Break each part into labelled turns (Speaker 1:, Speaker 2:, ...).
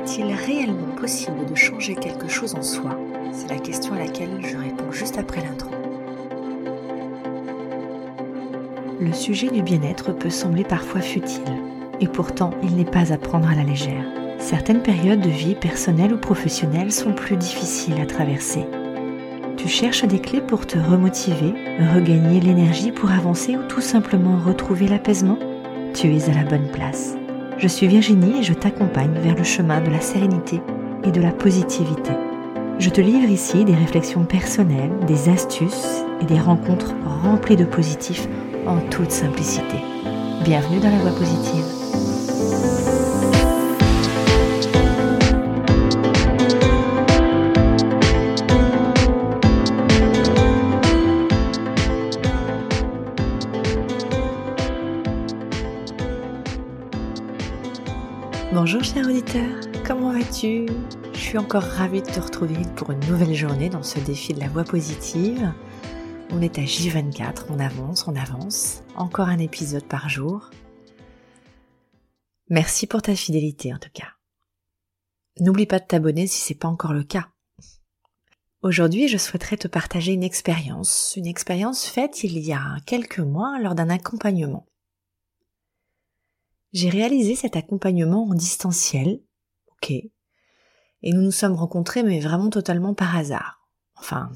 Speaker 1: Est-il réellement possible de changer quelque chose en soi? C'est la question à laquelle je réponds juste après l'intro. Le sujet du bien-être peut sembler parfois futile, et pourtant il n'est pas à prendre à la légère. Certaines périodes de vie personnelle ou professionnelle sont plus difficiles à traverser. Tu cherches des clés pour te remotiver, regagner l'énergie pour avancer ou tout simplement retrouver l'apaisement? Tu es à la bonne place. Je suis Virginie et je t'accompagne vers le chemin de la sérénité et de la positivité. Je te livre ici des réflexions personnelles, des astuces et des rencontres remplies de positifs en toute simplicité. Bienvenue dans la voie positive. Bonjour cher auditeur, comment vas-tu? Je suis encore ravie de te retrouver pour une nouvelle journée dans ce défi de la voie positive. On est à J24, on avance, on avance. Encore un épisode par jour. Merci pour ta fidélité en tout cas. N'oublie pas de t'abonner si c'est pas encore le cas. Aujourd'hui, je souhaiterais te partager une expérience, une expérience faite il y a quelques mois lors d'un accompagnement. J'ai réalisé cet accompagnement en distanciel, ok, et nous nous sommes rencontrés mais vraiment totalement par hasard. Enfin,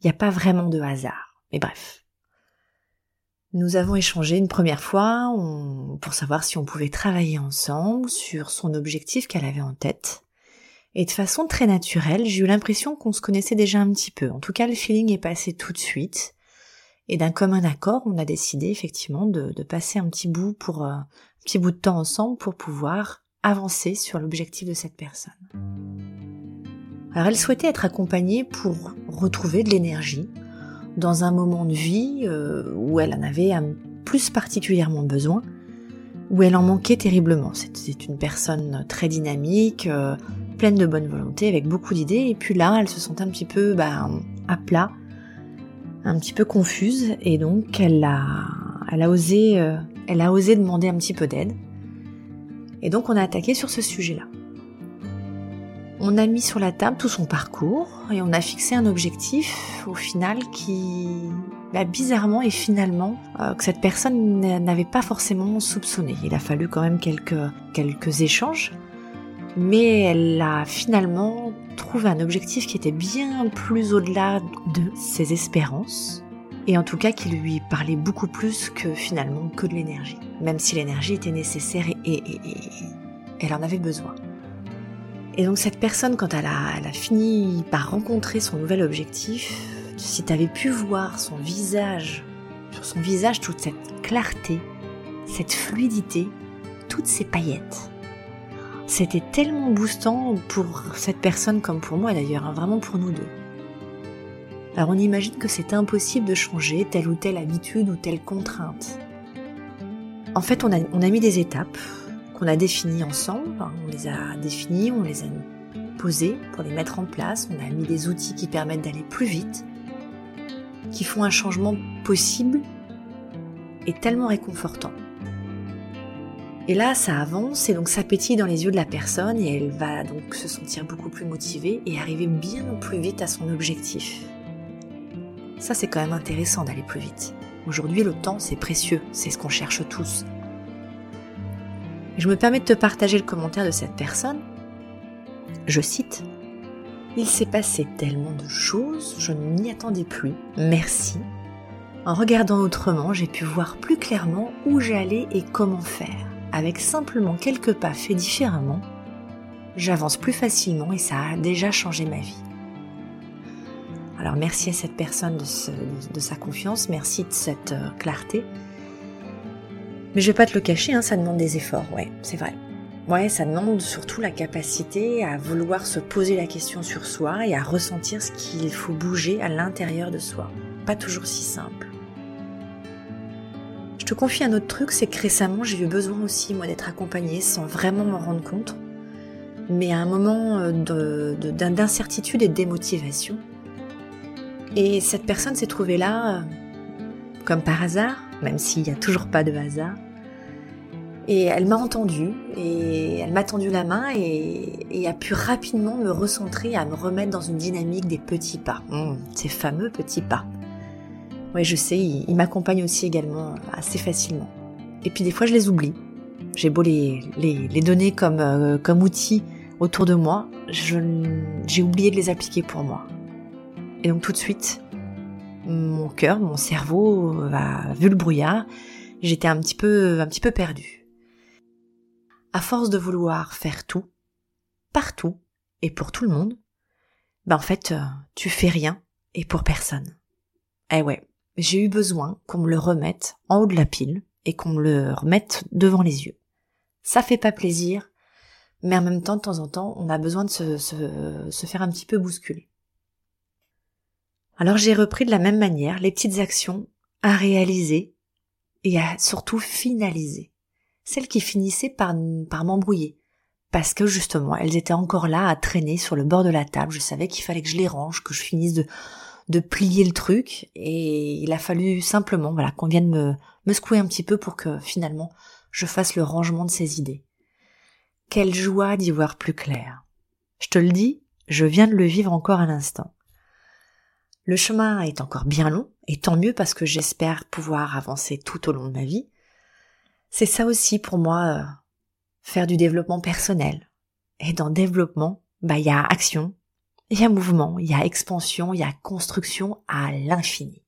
Speaker 1: il n'y a pas vraiment de hasard. Mais bref. Nous avons échangé une première fois pour savoir si on pouvait travailler ensemble sur son objectif qu'elle avait en tête. Et de façon très naturelle, j'ai eu l'impression qu'on se connaissait déjà un petit peu. En tout cas, le feeling est passé tout de suite. Et d'un commun accord, on a décidé effectivement de, passer un petit bout pour euh, un petit bout de temps ensemble pour pouvoir avancer sur l'objectif de cette personne. Alors elle souhaitait être accompagnée pour retrouver de l'énergie dans un moment de vie euh, où elle en avait plus particulièrement besoin, où elle en manquait terriblement. C'était une personne très dynamique, euh, pleine de bonne volonté, avec beaucoup d'idées, et puis là, elle se sentait un petit peu bah, à plat, un petit peu confuse, et donc elle a, elle a osé, euh, elle a osé demander un petit peu d'aide. Et donc on a attaqué sur ce sujet-là. On a mis sur la table tout son parcours et on a fixé un objectif au final qui, bah, bizarrement et finalement, euh, que cette personne n'avait pas forcément soupçonné. Il a fallu quand même quelques, quelques échanges, mais elle a finalement trouvé un objectif qui était bien plus au-delà de ses espérances et en tout cas qui lui parlait beaucoup plus que finalement que de l'énergie, même si l'énergie était nécessaire et elle en avait besoin. Et donc cette personne, quand elle a, elle a fini par rencontrer son nouvel objectif, si tu avais pu voir son visage, sur son visage toute cette clarté, cette fluidité, toutes ces paillettes, c'était tellement boostant pour cette personne comme pour moi d'ailleurs, hein, vraiment pour nous deux. Alors on imagine que c'est impossible de changer telle ou telle habitude ou telle contrainte. En fait, on a, mis des étapes, on a défini ensemble. On les a définis, on les a posés pour les mettre en place. On a mis des outils qui permettent d'aller plus vite, qui font un changement possible et tellement réconfortant. Et là, ça avance et donc ça pétille dans les yeux de la personne et elle va donc se sentir beaucoup plus motivée et arriver bien plus vite à son objectif. Ça, c'est quand même intéressant d'aller plus vite. Aujourd'hui, le temps, c'est précieux, c'est ce qu'on cherche tous. Je me permets de te partager le commentaire de cette personne. Je cite Il s'est passé tellement de choses, je ne m'y attendais plus. Merci. En regardant autrement, j'ai pu voir plus clairement où j'allais et comment faire. Avec simplement quelques pas faits différemment, j'avance plus facilement et ça a déjà changé ma vie. Alors merci à cette personne de, sa confiance, merci de cette euh, clarté. Mais je vais pas te le cacher, hein, ça demande des efforts, ouais, c'est vrai. Ouais, ça demande surtout la capacité à vouloir se poser la question sur soi et à ressentir ce qu'il faut bouger à l'intérieur de soi. Pas toujours si simple. Je te confie un autre truc, c'est que récemment j'ai eu besoin aussi moi d'être accompagnée sans vraiment m'en rendre compte, mais à un moment euh, d'incertitude et de démotivation. Et cette personne s'est trouvée là, euh, comme par hasard, même s'il n'y a toujours pas de hasard, Et elle m'a entendue et elle m'a tendu la main et, a pu rapidement me recentrer, à me remettre dans une dynamique des petits pas. Mmh, ces fameux petits pas. Oui, je sais, il, m'accompagne aussi également assez facilement. Et puis des fois, je les oublie. J'ai beau les, les, donner comme, euh, comme outils autour de moi, j'ai oublié de les appliquer pour moi. Et donc tout de suite, mon cœur, mon cerveau a vu le brouillard. J'étais un petit peu, un petit peu perdue à force de vouloir faire tout, partout et pour tout le monde, ben en fait, euh, tu fais rien et pour personne. Eh ouais, j'ai eu besoin qu'on me le remette en haut de la pile et qu'on me le remette devant les yeux. Ça fait pas plaisir, mais en même temps, de temps en temps, on a besoin de se, se, se faire un petit peu bousculer. Alors j'ai repris de la même manière les petites actions à réaliser et à surtout finaliser celles qui finissaient par, par m'embrouiller. Parce que justement, elles étaient encore là à traîner sur le bord de la table. Je savais qu'il fallait que je les range, que je finisse de, de plier le truc. Et il a fallu simplement, voilà, qu'on vienne me, me secouer un petit peu pour que finalement je fasse le rangement de ces idées. Quelle joie d'y voir plus clair. Je te le dis, je viens de le vivre encore un instant. Le chemin est encore bien long, et tant mieux parce que j'espère pouvoir avancer tout au long de ma vie. C'est ça aussi pour moi, euh, faire du développement personnel. Et dans développement, bah il y a action, il y a mouvement, il y a expansion, il y a construction à l'infini.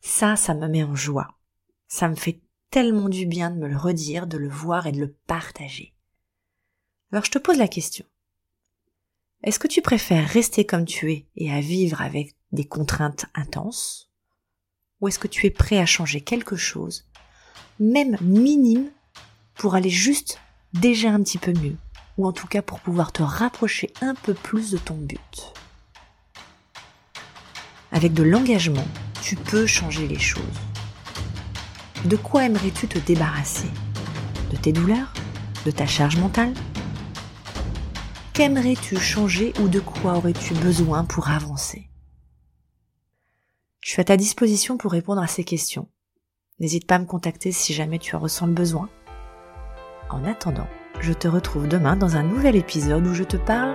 Speaker 1: Ça, ça me met en joie. Ça me fait tellement du bien de me le redire, de le voir et de le partager. Alors je te pose la question. Est-ce que tu préfères rester comme tu es et à vivre avec des contraintes intenses? Ou est-ce que tu es prêt à changer quelque chose même minime, pour aller juste déjà un petit peu mieux, ou en tout cas pour pouvoir te rapprocher un peu plus de ton but. Avec de l'engagement, tu peux changer les choses. De quoi aimerais-tu te débarrasser? De tes douleurs? De ta charge mentale? Qu'aimerais-tu changer ou de quoi aurais-tu besoin pour avancer? Je suis à ta disposition pour répondre à ces questions N'hésite pas à me contacter si jamais tu en ressens le besoin. En attendant, je te retrouve demain dans un nouvel épisode où je te parle...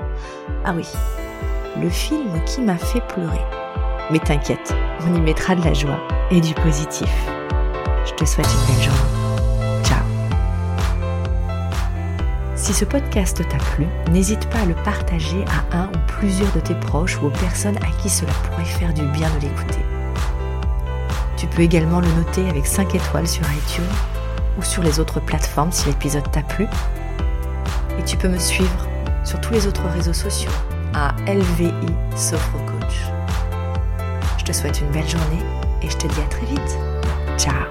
Speaker 1: Ah oui, le film qui m'a fait pleurer. Mais t'inquiète, on y mettra de la joie et du positif. Je te souhaite une belle journée. Ciao. Si ce podcast t'a plu, n'hésite pas à le partager à un ou plusieurs de tes proches ou aux personnes à qui cela pourrait faire du bien de l'écouter. Tu peux également le noter avec 5 étoiles sur iTunes ou sur les autres plateformes si l'épisode t'a plu. Et tu peux me suivre sur tous les autres réseaux sociaux à LVI Sophro Coach. Je te souhaite une belle journée et je te dis à très vite. Ciao